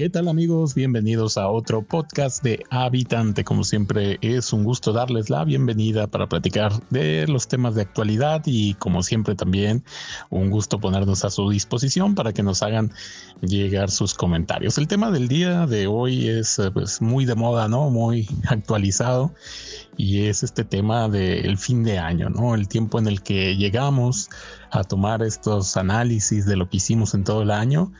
¿Qué tal amigos? Bienvenidos a otro podcast de Habitante. Como siempre es un gusto darles la bienvenida para platicar de los temas de actualidad y como siempre también un gusto ponernos a su disposición para que nos hagan llegar sus comentarios. El tema del día de hoy es pues, muy de moda, ¿no? Muy actualizado y es este tema del fin de año, ¿no? El tiempo en el que llegamos a tomar estos análisis de lo que hicimos en todo el año,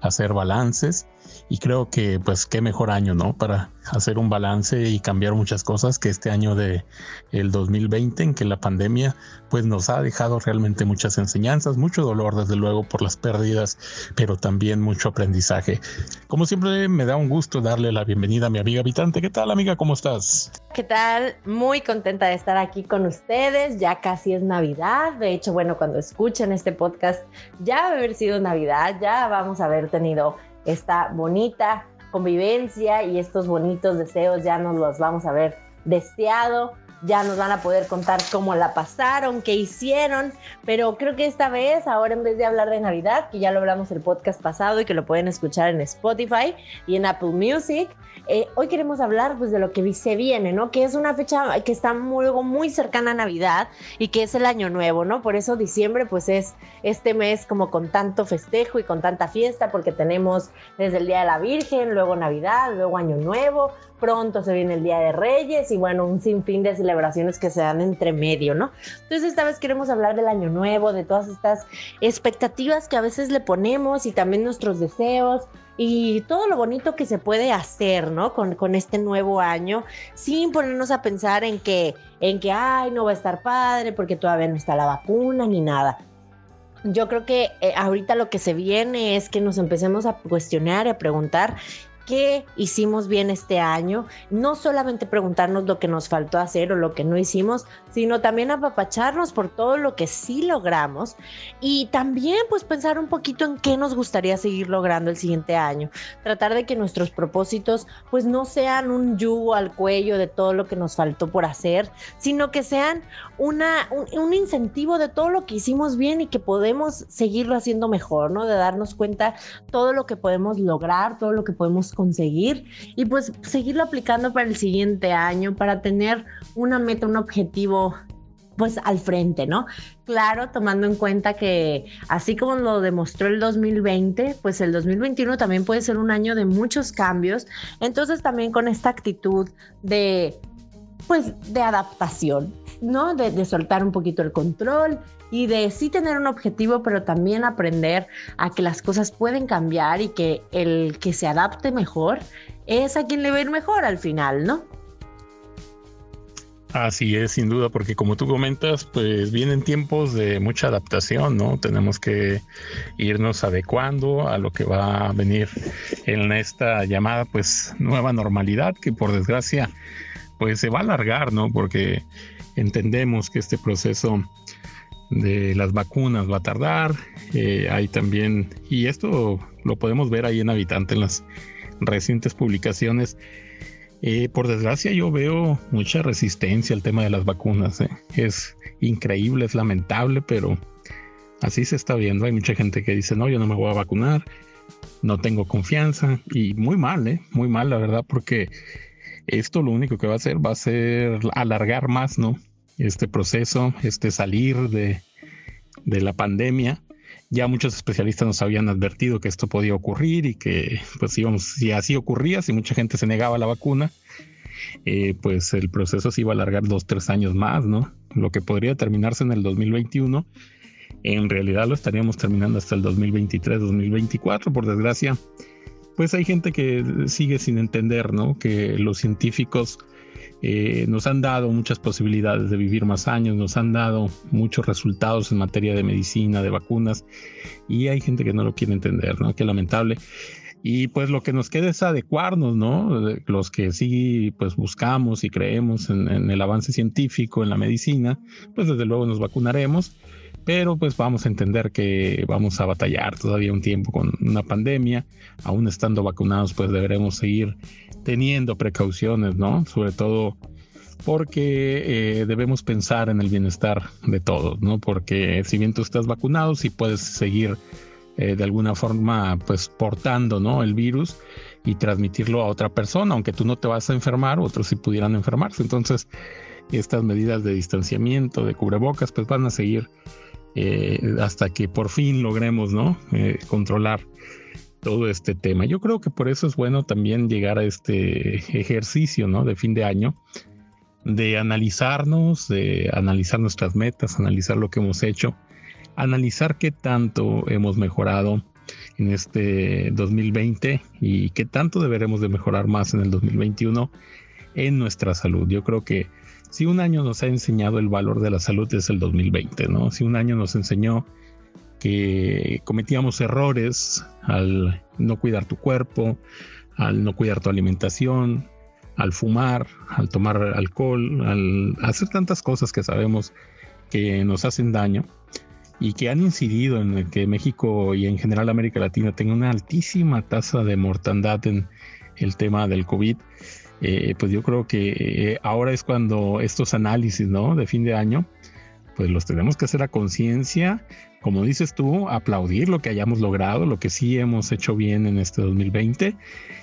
hacer balances y creo que pues qué mejor año, ¿no? Para hacer un balance y cambiar muchas cosas que este año de el 2020 en que la pandemia pues nos ha dejado realmente muchas enseñanzas, mucho dolor desde luego por las pérdidas, pero también mucho aprendizaje. Como siempre me da un gusto darle la bienvenida a mi amiga habitante. ¿Qué tal amiga? ¿Cómo estás? ¿Qué tal? Muy contenta de estar aquí con ustedes. Ya casi es Navidad. De hecho, bueno, cuando escuchen este podcast ya va a haber sido Navidad, ya vamos a haber tenido esta bonita convivencia y estos bonitos deseos ya nos los vamos a ver deseado ya nos van a poder contar cómo la pasaron, qué hicieron, pero creo que esta vez, ahora en vez de hablar de Navidad, que ya lo hablamos el podcast pasado y que lo pueden escuchar en Spotify y en Apple Music, eh, hoy queremos hablar pues de lo que se viene, ¿no? Que es una fecha que está muy, muy cercana a Navidad y que es el Año Nuevo, ¿no? Por eso diciembre pues es este mes como con tanto festejo y con tanta fiesta, porque tenemos desde el Día de la Virgen, luego Navidad, luego Año Nuevo, pronto se viene el Día de Reyes y bueno, un sinfín de celebraciones que se dan entre medio, ¿no? Entonces esta vez queremos hablar del año nuevo, de todas estas expectativas que a veces le ponemos y también nuestros deseos y todo lo bonito que se puede hacer, ¿no? Con, con, este nuevo año, sin ponernos a pensar en que, en que, ay, no va a estar padre porque todavía no está la vacuna ni nada. Yo creo que eh, ahorita lo que se viene es que nos empecemos a cuestionar y a preguntar qué hicimos bien este año, no solamente preguntarnos lo que nos faltó hacer o lo que no hicimos, sino también apapacharnos por todo lo que sí logramos y también pues pensar un poquito en qué nos gustaría seguir logrando el siguiente año, tratar de que nuestros propósitos pues no sean un yugo al cuello de todo lo que nos faltó por hacer, sino que sean una, un, un incentivo de todo lo que hicimos bien y que podemos seguirlo haciendo mejor, ¿no? De darnos cuenta todo lo que podemos lograr, todo lo que podemos conseguir y pues seguirlo aplicando para el siguiente año, para tener una meta, un objetivo pues al frente, ¿no? Claro, tomando en cuenta que así como lo demostró el 2020, pues el 2021 también puede ser un año de muchos cambios. Entonces también con esta actitud de pues de adaptación, ¿no? De, de, soltar un poquito el control y de sí tener un objetivo, pero también aprender a que las cosas pueden cambiar y que el que se adapte mejor es a quien le va a ir mejor al final, ¿no? Así es, sin duda, porque como tú comentas, pues vienen tiempos de mucha adaptación, ¿no? Tenemos que irnos adecuando a lo que va a venir en esta llamada, pues, nueva normalidad, que por desgracia, pues se va a alargar, ¿no? Porque entendemos que este proceso de las vacunas va a tardar. Eh, hay también, y esto lo podemos ver ahí en Habitante en las recientes publicaciones. Eh, por desgracia yo veo mucha resistencia al tema de las vacunas. Eh. Es increíble, es lamentable, pero así se está viendo. Hay mucha gente que dice, no, yo no me voy a vacunar, no tengo confianza. Y muy mal, muy mal, la verdad, porque esto lo único que va a hacer va a ser alargar más, ¿no? Este proceso, este salir de, la pandemia. Ya muchos especialistas nos habían advertido que esto podía ocurrir y que, pues, íbamos, si así ocurría, si mucha gente se negaba a la vacuna, eh, pues el proceso se iba a alargar dos, tres años más, ¿no? Lo que podría terminarse en el 2021, en realidad lo estaríamos terminando hasta el 2023, 2024, por desgracia. Pues hay gente que sigue sin entender, ¿no? Que los científicos eh, nos han dado muchas posibilidades de vivir más años, nos han dado muchos resultados en materia de medicina, de vacunas, y hay gente que no lo quiere entender, ¿no? Qué lamentable. Y pues lo que nos queda es adecuarnos, ¿no? Los que sí, pues buscamos y creemos en, en el avance científico, en la medicina, pues desde luego nos vacunaremos pero pues vamos a entender que vamos a batallar todavía un tiempo con una pandemia, aún estando vacunados pues deberemos seguir teniendo precauciones, ¿no? Sobre todo porque eh, debemos pensar en el bienestar de todos, ¿no? Porque si bien tú estás vacunado, sí puedes seguir eh, de alguna forma pues portando ¿no? el virus y transmitirlo a otra persona, aunque tú no te vas a enfermar, otros sí pudieran enfermarse. Entonces, estas medidas de distanciamiento, de cubrebocas, pues van a seguir eh, hasta que por fin logremos ¿no? Eh, controlar todo este tema. Yo creo que por eso es bueno también llegar a este ejercicio ¿no? de fin de año, de analizarnos, de analizar nuestras metas, analizar lo que hemos hecho, analizar qué tanto hemos mejorado en este 2020 y qué tanto deberemos de mejorar más en el 2021 en nuestra salud. Yo creo que si un año nos ha enseñado el valor de la salud es el 2020, ¿no? Si un año nos enseñó que cometíamos errores al no cuidar tu cuerpo, al no cuidar tu alimentación, al fumar, al tomar alcohol, al hacer tantas cosas que sabemos que nos hacen daño y que han incidido en que México y en general América Latina tenga una altísima tasa de mortandad en el tema del COVID, eh, pues yo creo que eh, ahora es cuando estos análisis, ¿no? De fin de año, pues los tenemos que hacer a conciencia, como dices tú, aplaudir lo que hayamos logrado, lo que sí hemos hecho bien en este 2020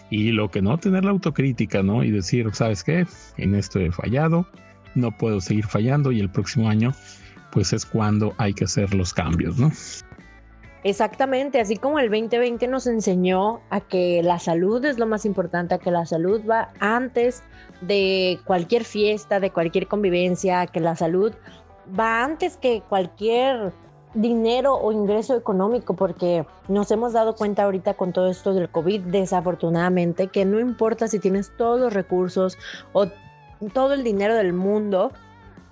y lo que no, tener la autocrítica, ¿no? Y decir, ¿sabes qué? En esto he fallado, no puedo seguir fallando y el próximo año, pues es cuando hay que hacer los cambios, ¿no? Exactamente, así como el 2020 nos enseñó a que la salud es lo más importante, a que la salud va antes de cualquier fiesta, de cualquier convivencia, que la salud va antes que cualquier dinero o ingreso económico, porque nos hemos dado cuenta ahorita con todo esto del COVID, desafortunadamente, que no importa si tienes todos los recursos o todo el dinero del mundo,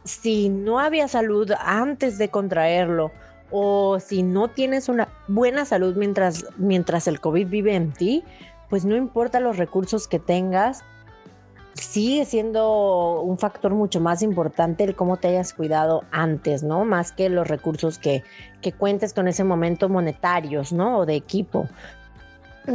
si no había salud antes de contraerlo o si no tienes una buena salud mientras, mientras el COVID vive en ti, pues no importa los recursos que tengas, sigue siendo un factor mucho más importante el cómo te hayas cuidado antes, ¿no? Más que los recursos que, que cuentes con ese momento monetarios, ¿no? O de equipo.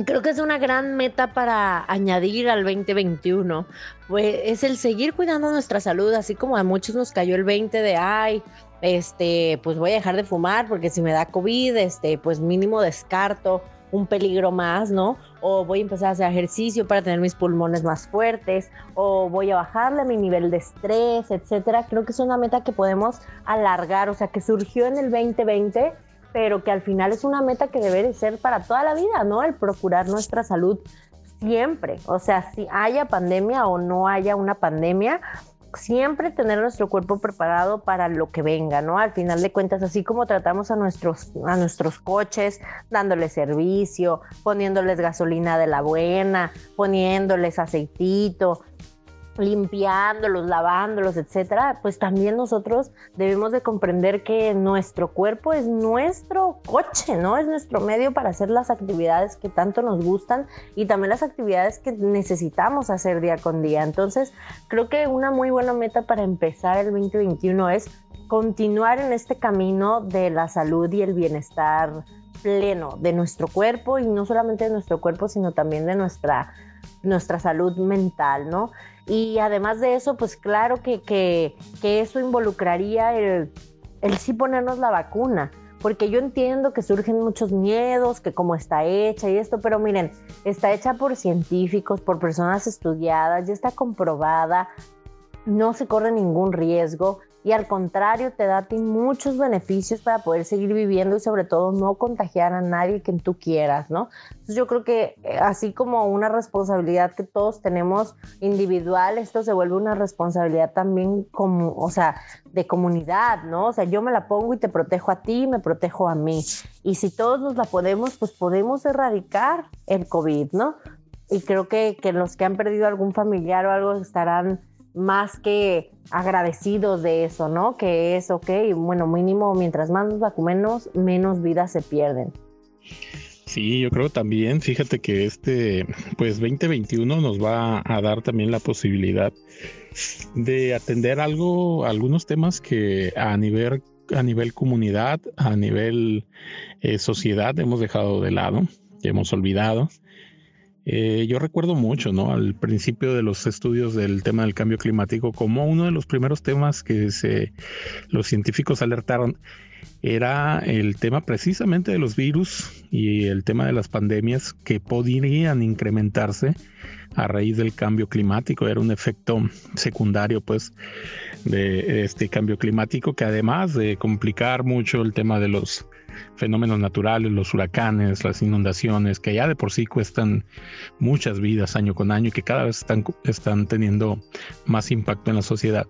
Creo que es una gran meta para añadir al 2021, pues es el seguir cuidando nuestra salud, así como a muchos nos cayó el 20 de, ay, este, pues voy a dejar de fumar porque si me da COVID, este, pues mínimo descarto un peligro más, ¿no? O voy a empezar a hacer ejercicio para tener mis pulmones más fuertes, o voy a bajarle mi nivel de estrés, etcétera. Creo que es una meta que podemos alargar, o sea, que surgió en el 2020, pero que al final es una meta que debe de ser para toda la vida, ¿no? El procurar nuestra salud siempre, o sea, si haya pandemia o no haya una pandemia, siempre tener nuestro cuerpo preparado para lo que venga, ¿no? Al final de cuentas, así como tratamos a nuestros, a nuestros coches, dándoles servicio, poniéndoles gasolina de la buena, poniéndoles aceitito, limpiándolos, lavándolos, etcétera, pues también nosotros debemos de comprender que nuestro cuerpo es nuestro coche, ¿no? Es nuestro medio para hacer las actividades que tanto nos gustan y también las actividades que necesitamos hacer día con día. Entonces, creo que una muy buena meta para empezar el 2021 es continuar en este camino de la salud y el bienestar pleno de nuestro cuerpo y no solamente de nuestro cuerpo, sino también de nuestra nuestra salud mental, ¿no? Y además de eso, pues claro que, que, eso involucraría el, el sí ponernos la vacuna, porque yo entiendo que surgen muchos miedos, que cómo está hecha y esto, pero miren, está hecha por científicos, por personas estudiadas, ya está comprobada, no se corre ningún riesgo y al contrario te da a ti muchos beneficios para poder seguir viviendo y sobre todo no contagiar a nadie que tú quieras, ¿no? Entonces yo creo que eh, así como una responsabilidad que todos tenemos individual, esto se vuelve una responsabilidad también como, o sea, de comunidad, ¿no? O sea, yo me la pongo y te protejo a ti, me protejo a mí. Y si todos nos la podemos, pues podemos erradicar el COVID, ¿no? Y creo que, que los que han perdido algún familiar o algo estarán más que agradecidos de eso, ¿no? Que es, ok, bueno, mínimo, mientras más vacunemos, menos vidas se pierden. Sí, yo creo también, fíjate que este, pues 2021 nos va a dar también la posibilidad de atender algo, algunos temas que a nivel, a nivel comunidad, a nivel eh, sociedad hemos dejado de lado, hemos olvidado. Eh, yo recuerdo mucho, ¿no? Al principio de los estudios del tema del cambio climático, como uno de los primeros temas que se, los científicos alertaron era el tema precisamente de los virus y el tema de las pandemias que podrían incrementarse a raíz del cambio climático. Era un efecto secundario, pues, de este cambio climático que además de complicar mucho el tema de los fenómenos naturales, los huracanes, las inundaciones, que ya de por sí cuestan muchas vidas año con año y que cada vez están, están teniendo más impacto en la sociedad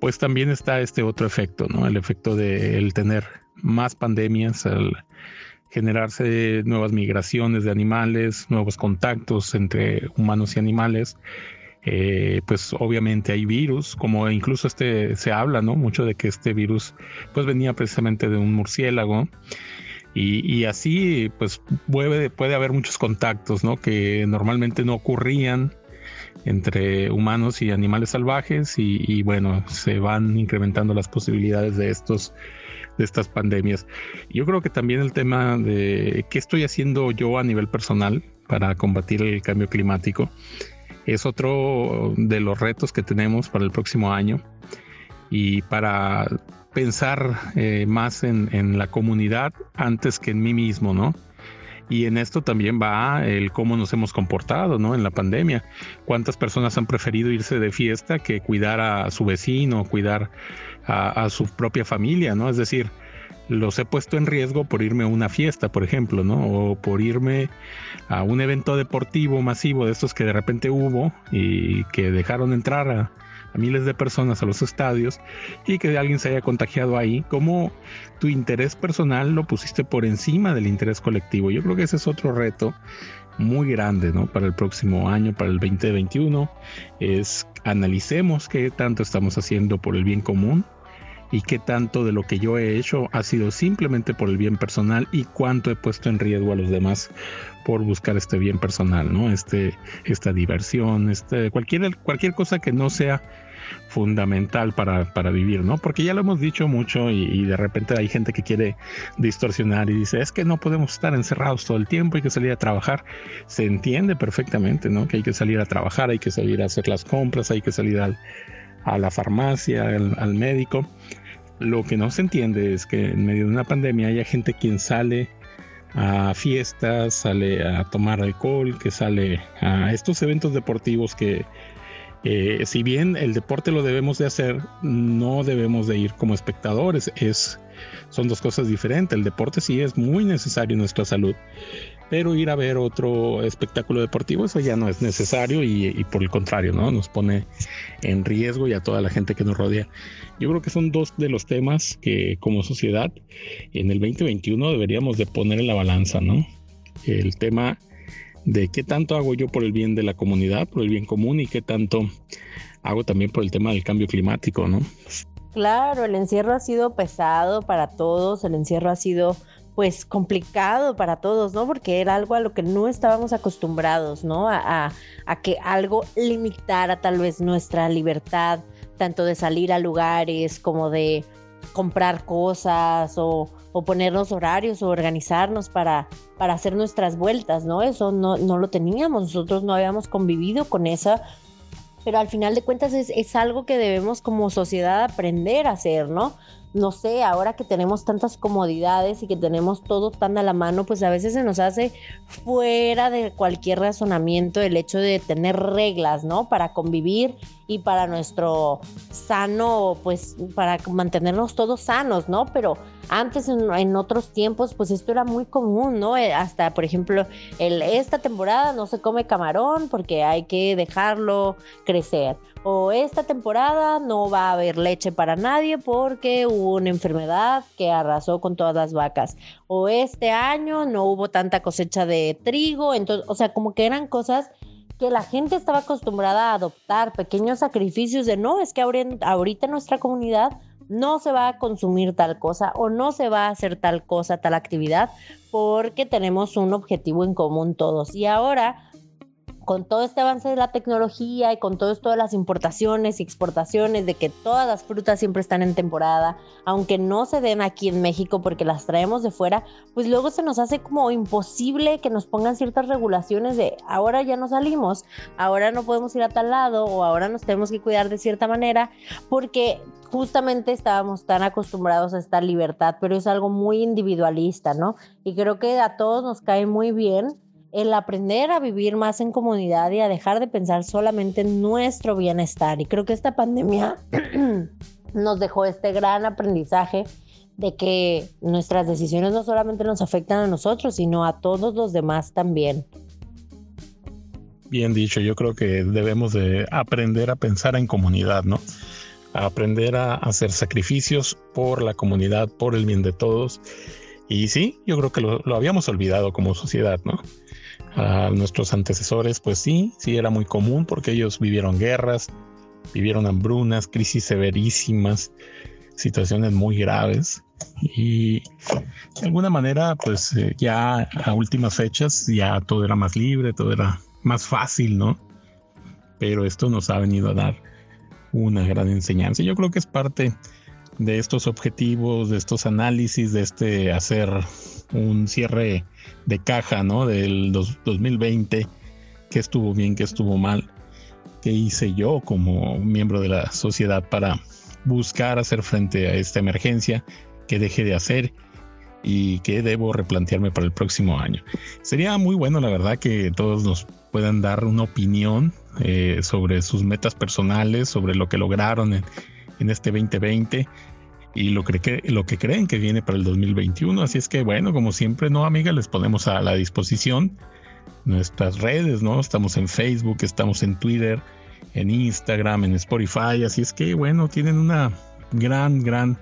pues también está este otro efecto, ¿no? El efecto de el tener más pandemias, al generarse nuevas migraciones de animales, nuevos contactos entre humanos y animales. Eh, pues obviamente hay virus, como incluso este se habla, ¿no? Mucho de que este virus pues venía precisamente de un murciélago. Y, y así pues puede, haber muchos contactos, ¿no? Que normalmente no ocurrían entre humanos y animales salvajes y, bueno, se van incrementando las posibilidades de estos de estas pandemias. Yo creo que también el tema de qué estoy haciendo yo a nivel personal para combatir el cambio climático es otro de los retos que tenemos para el próximo año y para pensar eh, más en, en la comunidad antes que en mí mismo, ¿no? Y en esto también va el cómo nos hemos comportado, ¿no? En la pandemia. ¿Cuántas personas han preferido irse de fiesta que cuidar a su vecino, cuidar a, su propia familia, ¿no? Es decir, los he puesto en riesgo por irme a una fiesta, por ejemplo, ¿no? O por irme a un evento deportivo masivo de estos que de repente hubo y que dejaron entrar a, miles de personas a los estadios y que alguien se haya contagiado ahí, como tu interés personal lo pusiste por encima del interés colectivo. Yo creo que ese es otro reto muy grande ¿no? para el próximo año, para el 2021, es analicemos qué tanto estamos haciendo por el bien común y qué tanto de lo que yo he hecho ha sido simplemente por el bien personal y cuánto he puesto en riesgo a los demás por buscar este bien personal, ¿no? Este, esta diversión, este, cualquier, cualquier cosa que no sea fundamental para, para vivir, ¿no? Porque ya lo hemos dicho mucho y, de repente hay gente que quiere distorsionar y dice, es que no podemos estar encerrados todo el tiempo, hay que salir a trabajar. Se entiende perfectamente, ¿no? Que hay que salir a trabajar, hay que salir a hacer las compras, hay que salir a la farmacia, al médico. Lo que no se entiende es que en medio de una pandemia haya gente quien sale a fiestas, sale a tomar alcohol, que sale a estos eventos deportivos que eh, si bien el deporte lo debemos de hacer, no debemos de ir como espectadores. Es, son dos cosas diferentes. El deporte sí es muy necesario en nuestra salud, pero ir a ver otro espectáculo deportivo, eso ya no es necesario y, por el contrario, ¿no? Nos pone en riesgo y a toda la gente que nos rodea. Yo creo que son dos de los temas que como sociedad en el 2021 deberíamos de poner en la balanza, ¿no? El tema de qué tanto hago yo por el bien de la comunidad, por el bien común y qué tanto hago también por el tema del cambio climático, ¿no? Claro, el encierro ha sido pesado para todos, el encierro ha sido pues complicado para todos, ¿no? Porque era algo a lo que no estábamos acostumbrados, ¿no? A, que algo limitara tal vez nuestra libertad, tanto de salir a lugares como de comprar cosas o, ponernos horarios o organizarnos para, hacer nuestras vueltas, ¿no? Eso no, no lo teníamos, nosotros no habíamos convivido con esa pero al final de cuentas es, es, algo que debemos como sociedad aprender a hacer, ¿no? No sé, ahora que tenemos tantas comodidades y que tenemos todo tan a la mano, pues a veces se nos hace fuera de cualquier razonamiento el hecho de tener reglas, ¿no? Para convivir y para nuestro sano, pues para mantenernos todos sanos, ¿no? Pero antes en, otros tiempos, pues esto era muy común, ¿no? Eh, hasta, por ejemplo, el, esta temporada no se come camarón porque hay que dejarlo crecer o esta temporada no va a haber leche para nadie porque hubo una enfermedad que arrasó con todas las vacas, o este año no hubo tanta cosecha de trigo, entonces, o sea, como que eran cosas que la gente estaba acostumbrada a adoptar, pequeños sacrificios de no, es que ahorita en nuestra comunidad no se va a consumir tal cosa o no se va a hacer tal cosa, tal actividad, porque tenemos un objetivo en común todos. Y ahora con todo este avance de la tecnología y con todo esto de las importaciones y exportaciones, de que todas las frutas siempre están en temporada, aunque no se den aquí en México porque las traemos de fuera, pues luego se nos hace como imposible que nos pongan ciertas regulaciones de ahora ya no salimos, ahora no podemos ir a tal lado o ahora nos tenemos que cuidar de cierta manera, porque justamente estábamos tan acostumbrados a esta libertad, pero es algo muy individualista, ¿no? Y creo que a todos nos cae muy bien el aprender a vivir más en comunidad y a dejar de pensar solamente en nuestro bienestar. Y creo que esta pandemia nos dejó este gran aprendizaje de que nuestras decisiones no solamente nos afectan a nosotros, sino a todos los demás también. Bien dicho, yo creo que debemos de aprender a pensar en comunidad, ¿no? A aprender a hacer sacrificios por la comunidad, por el bien de todos. Y sí, yo creo que lo, lo habíamos olvidado como sociedad, ¿no? A nuestros antecesores, pues sí, sí era muy común porque ellos vivieron guerras, vivieron hambrunas, crisis severísimas, situaciones muy graves y de alguna manera pues eh, ya a últimas fechas ya todo era más libre, todo era más fácil, ¿no? Pero esto nos ha venido a dar una gran enseñanza. Yo creo que es parte de estos objetivos, de estos análisis, de este hacer un cierre de caja, ¿no? Del 2020, que estuvo bien, que estuvo mal, qué hice yo como miembro de la sociedad para buscar hacer frente a esta emergencia, qué dejé de hacer y qué debo replantearme para el próximo año. Sería muy bueno, la verdad, que todos nos puedan dar una opinión eh, sobre sus metas personales, sobre lo que lograron en, en este 2020 y lo que, lo que creen que viene para el 2021. Así es que, bueno, como siempre, no, amiga, les ponemos a la disposición nuestras redes, ¿no? Estamos en Facebook, estamos en Twitter, en Instagram, en Spotify. Así es que, bueno, tienen una gran, gran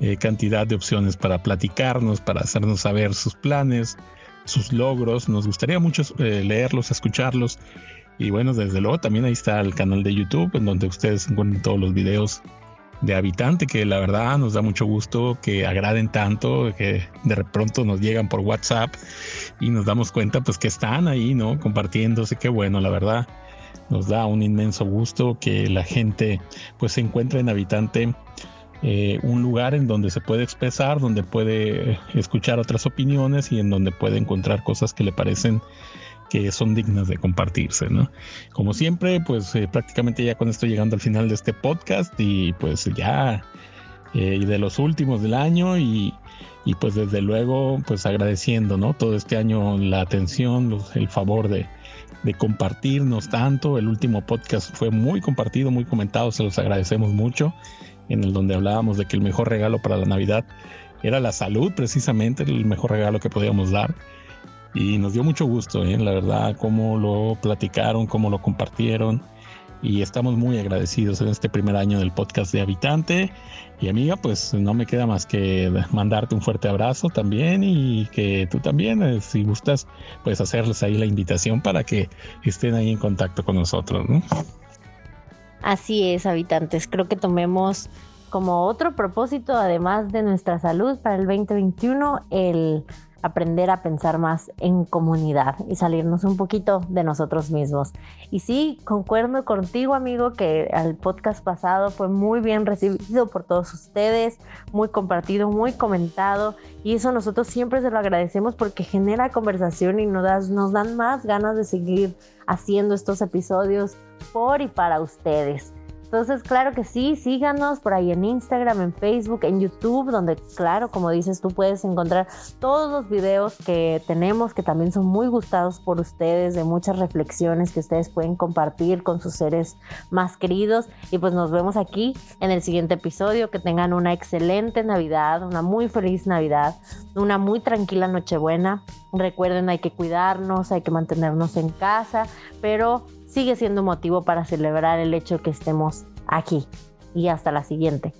eh, cantidad de opciones para platicarnos, para hacernos saber sus planes, sus logros. Nos gustaría mucho eh, leerlos, escucharlos. Y bueno, desde luego también ahí está el canal de YouTube, en donde ustedes encuentran todos los videos de habitante que la verdad nos da mucho gusto que agraden tanto, que de pronto nos llegan por WhatsApp y nos damos cuenta pues que están ahí, ¿no? Compartiéndose, qué bueno, la verdad. Nos da un inmenso gusto que la gente pues se encuentre en habitante eh, un lugar en donde se puede expresar, donde puede escuchar otras opiniones y en donde puede encontrar cosas que le parecen que son dignas de compartirse, ¿no? Como siempre, pues eh, prácticamente ya con esto llegando al final de este podcast y pues ya eh, de los últimos del año y, y, pues desde luego pues agradeciendo, ¿no? Todo este año la atención, el favor de, de compartirnos tanto. El último podcast fue muy compartido, muy comentado, se los agradecemos mucho, en el donde hablábamos de que el mejor regalo para la Navidad era la salud, precisamente el mejor regalo que podíamos dar y nos dio mucho gusto, ¿eh? la verdad, cómo lo platicaron, cómo lo compartieron y estamos muy agradecidos en este primer año del podcast de Habitante. Y amiga, pues no me queda más que mandarte un fuerte abrazo también y que tú también, eh, si gustas, pues hacerles ahí la invitación para que estén ahí en contacto con nosotros, ¿no? Así es, habitantes. Creo que tomemos como otro propósito, además de nuestra salud para el 2021, el aprender a pensar más en comunidad y salirnos un poquito de nosotros mismos. Y sí, concuerdo contigo, amigo, que el podcast pasado fue muy bien recibido por todos ustedes, muy compartido, muy comentado. Y eso nosotros siempre se lo agradecemos porque genera conversación y nos, nos dan más ganas de seguir haciendo estos episodios por y para ustedes. Entonces, claro que sí, síganos por ahí en Instagram, en Facebook, en YouTube, donde, claro, como dices, tú puedes encontrar todos los videos que tenemos, que también son muy gustados por ustedes, de muchas reflexiones que ustedes pueden compartir con sus seres más queridos. Y pues nos vemos aquí en el siguiente episodio. Que tengan una excelente Navidad, una muy feliz Navidad, una muy tranquila Nochebuena. Recuerden, hay que cuidarnos, hay que mantenernos en casa, pero sigue siendo motivo para celebrar el hecho que estemos aquí. Y hasta la siguiente.